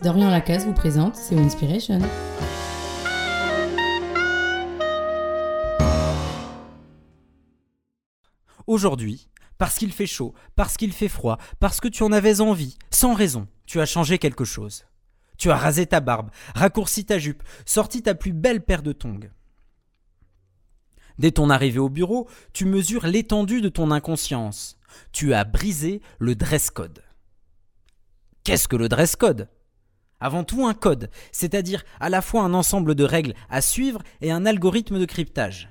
Dorian Lacasse vous présente C'est Inspiration. Aujourd'hui, parce qu'il fait chaud, parce qu'il fait froid, parce que tu en avais envie, sans raison, tu as changé quelque chose. Tu as rasé ta barbe, raccourci ta jupe, sorti ta plus belle paire de tongs. Dès ton arrivée au bureau, tu mesures l'étendue de ton inconscience. Tu as brisé le dress code. Qu'est-ce que le dress code? Avant tout un code, c'est-à-dire à la fois un ensemble de règles à suivre et un algorithme de cryptage.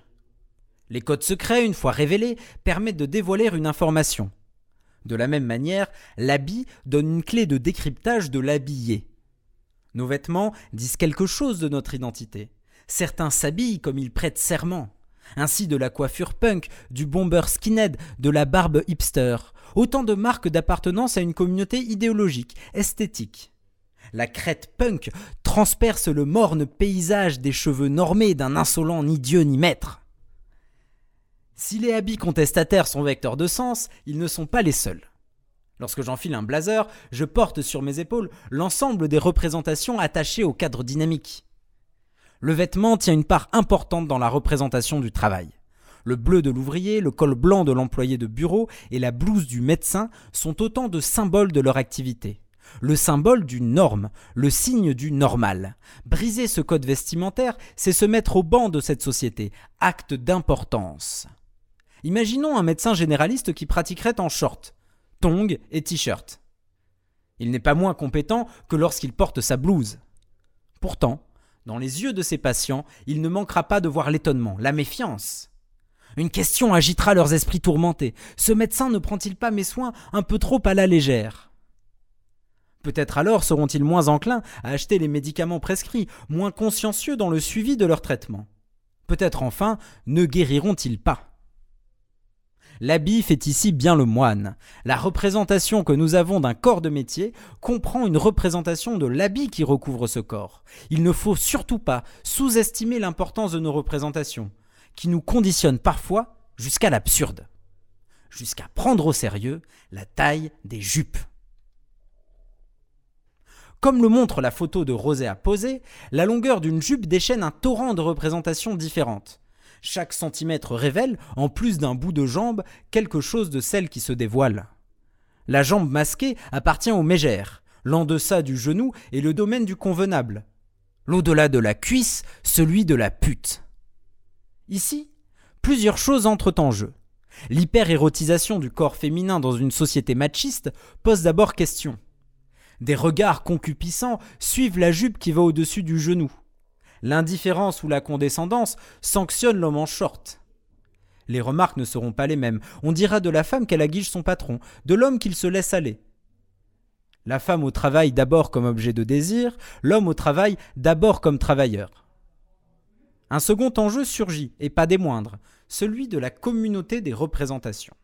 Les codes secrets, une fois révélés, permettent de dévoiler une information. De la même manière, l'habit donne une clé de décryptage de l'habillé. Nos vêtements disent quelque chose de notre identité. Certains s'habillent comme ils prêtent serment. Ainsi de la coiffure punk, du bomber skinhead, de la barbe hipster. Autant de marques d'appartenance à une communauté idéologique, esthétique. La crête punk transperce le morne paysage des cheveux normés d'un insolent ni dieu ni maître. Si les habits contestataires sont vecteurs de sens, ils ne sont pas les seuls. Lorsque j'enfile un blazer, je porte sur mes épaules l'ensemble des représentations attachées au cadre dynamique. Le vêtement tient une part importante dans la représentation du travail. Le bleu de l'ouvrier, le col blanc de l'employé de bureau et la blouse du médecin sont autant de symboles de leur activité. Le symbole d'une norme, le signe du normal. Briser ce code vestimentaire, c'est se mettre au banc de cette société, acte d'importance. Imaginons un médecin généraliste qui pratiquerait en short, tongs et t-shirt. Il n'est pas moins compétent que lorsqu'il porte sa blouse. Pourtant, dans les yeux de ses patients, il ne manquera pas de voir l'étonnement, la méfiance. Une question agitera leurs esprits tourmentés. Ce médecin ne prend-il pas mes soins un peu trop à la légère? Peut-être alors seront-ils moins enclins à acheter les médicaments prescrits, moins consciencieux dans le suivi de leur traitement? Peut-être enfin ne guériront-ils pas? L'habit fait ici bien le moine. La représentation que nous avons d'un corps de métier comprend une représentation de l'habit qui recouvre ce corps. Il ne faut surtout pas sous-estimer l'importance de nos représentations, qui nous conditionnent parfois jusqu'à l'absurde, jusqu'à prendre au sérieux la taille des jupes. Comme le montre la photo de Rosé à poser, la longueur d'une jupe déchaîne un torrent de représentations différentes. Chaque centimètre révèle, en plus d'un bout de jambe, quelque chose de celle qui se dévoile. La jambe masquée appartient aux mégères. L'en-deçà du genou est le domaine du convenable. L'au-delà de la cuisse, celui de la pute. Ici, plusieurs choses entrent en jeu. L'hyper-érotisation du corps féminin dans une société machiste pose d'abord question. Des regards concupissants suivent la jupe qui va au-dessus du genou. L'indifférence ou la condescendance sanctionne l'homme en short. Les remarques ne seront pas les mêmes. On dira de la femme qu'elle aguiche son patron, de l'homme qu'il se laisse aller. La femme au travail d'abord comme objet de désir, l'homme au travail d'abord comme travailleur. Un second enjeu surgit, et pas des moindres, celui de la communauté des représentations.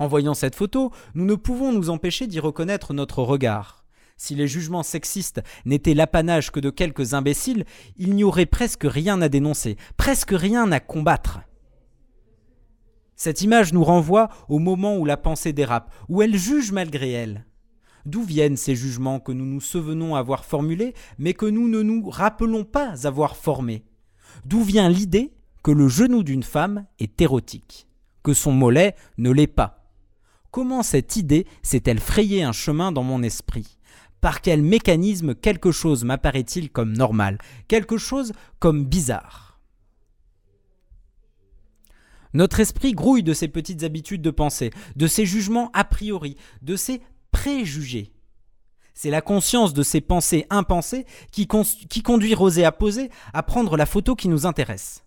En voyant cette photo, nous ne pouvons nous empêcher d'y reconnaître notre regard. Si les jugements sexistes n'étaient l'apanage que de quelques imbéciles, il n'y aurait presque rien à dénoncer, presque rien à combattre. Cette image nous renvoie au moment où la pensée dérape, où elle juge malgré elle. D'où viennent ces jugements que nous nous souvenons avoir formulés, mais que nous ne nous rappelons pas avoir formés? D'où vient l'idée que le genou d'une femme est érotique, que son mollet ne l'est pas? Comment cette idée s'est-elle frayé un chemin dans mon esprit? Par quel mécanisme quelque chose m'apparaît-il comme normal, quelque chose comme bizarre? Notre esprit grouille de ces petites habitudes de pensée, de ces jugements a priori, de ces préjugés. C'est la conscience de ces pensées impensées qui, qui conduit Rosé à poser, à prendre la photo qui nous intéresse.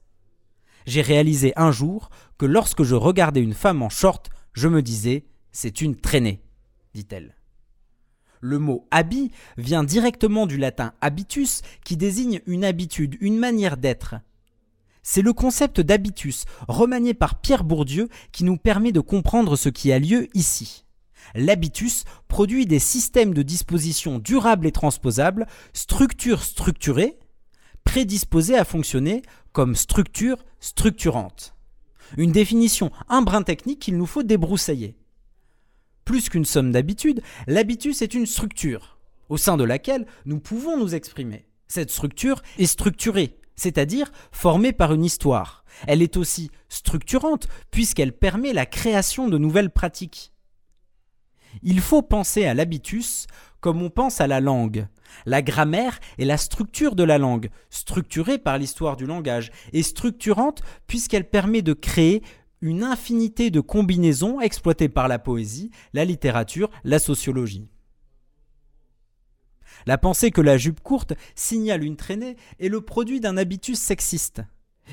J'ai réalisé un jour que lorsque je regardais une femme en short, je me disais c'est une traînée, dit-elle. Le mot habit vient directement du latin habitus qui désigne une habitude, une manière d'être. C'est le concept d'habitus, remanié par Pierre Bourdieu, qui nous permet de comprendre ce qui a lieu ici. L'habitus produit des systèmes de disposition durables et transposables, structures structurées, prédisposées à fonctionner comme structure structurante. Une définition un brin technique qu'il nous faut débroussailler plus qu'une somme d'habitudes, l'habitus est une structure. au sein de laquelle nous pouvons nous exprimer. Cette structure est structurée, c'est-à-dire formée par une histoire. Elle est aussi structurante puisqu'elle permet la création de nouvelles pratiques. Il faut penser à l'habitus comme on pense à la langue. La grammaire est la structure de la langue, structurée par l'histoire du langage, et structurante puisqu'elle permet de créer une infinité de combinaisons exploitées par la poésie, la littérature, la sociologie. La pensée que la jupe courte signale une traînée est le produit d'un habitus sexiste.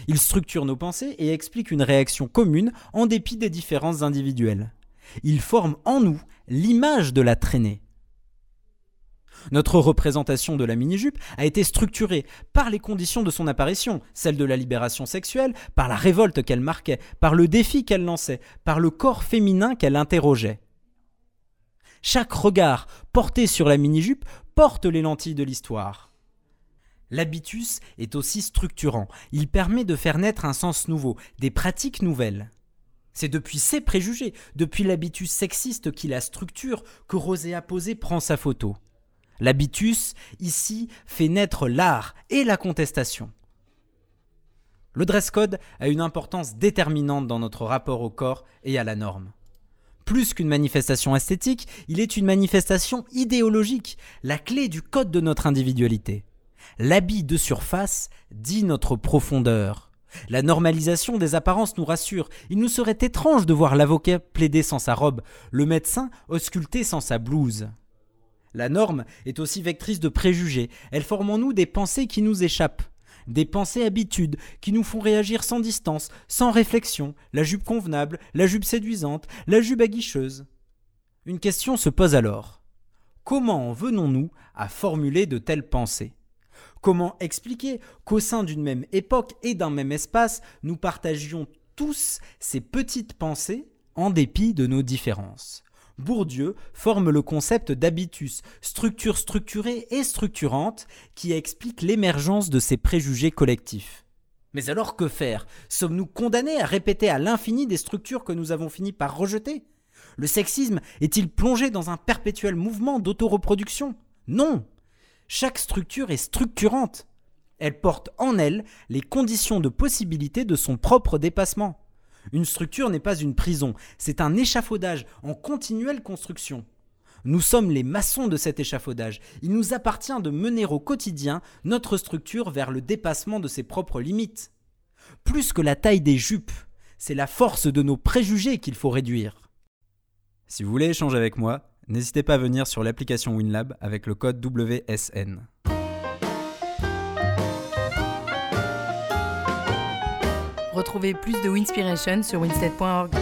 Il structure nos pensées et explique une réaction commune en dépit des différences individuelles. Il forme en nous l'image de la traînée. Notre représentation de la mini-jupe a été structurée par les conditions de son apparition, celle de la libération sexuelle, par la révolte qu'elle marquait, par le défi qu'elle lançait, par le corps féminin qu'elle interrogeait. Chaque regard porté sur la mini-jupe porte les lentilles de l'histoire. L'habitus est aussi structurant, il permet de faire naître un sens nouveau, des pratiques nouvelles. C'est depuis ces préjugés, depuis l'habitus sexiste qui la structure, que Roséa Posé prend sa photo. L'habitus, ici, fait naître l'art et la contestation. Le dress code a une importance déterminante dans notre rapport au corps et à la norme. Plus qu'une manifestation esthétique, il est une manifestation idéologique, la clé du code de notre individualité. L'habit de surface dit notre profondeur. La normalisation des apparences nous rassure. Il nous serait étrange de voir l'avocat plaider sans sa robe, le médecin ausculter sans sa blouse. La norme est aussi vectrice de préjugés. Elle forme en nous des pensées qui nous échappent. Des pensées habitudes qui nous font réagir sans distance, sans réflexion, la jupe convenable, la jupe séduisante, la jupe aguicheuse. Une question se pose alors. Comment venons-nous à formuler de telles pensées? Comment expliquer qu'au sein d'une même époque et d'un même espace, nous partagions tous ces petites pensées en dépit de nos différences? Bourdieu forme le concept d'habitus, structure structurée et structurante, qui explique l'émergence de ces préjugés collectifs. Mais alors que faire? Sommes-nous condamnés à répéter à l'infini des structures que nous avons fini par rejeter? Le sexisme est-il plongé dans un perpétuel mouvement d'autoreproduction? Non Chaque structure est structurante. Elle porte en elle les conditions de possibilité de son propre dépassement. Une structure n'est pas une prison, c'est un échafaudage en continuelle construction. Nous sommes les maçons de cet échafaudage. Il nous appartient de mener au quotidien notre structure vers le dépassement de ses propres limites. Plus que la taille des jupes, c'est la force de nos préjugés qu'il faut réduire. Si vous voulez échanger avec moi, n'hésitez pas à venir sur l'application WinLab avec le code WSN. Retrouvez plus de Winspiration sur winstead.org.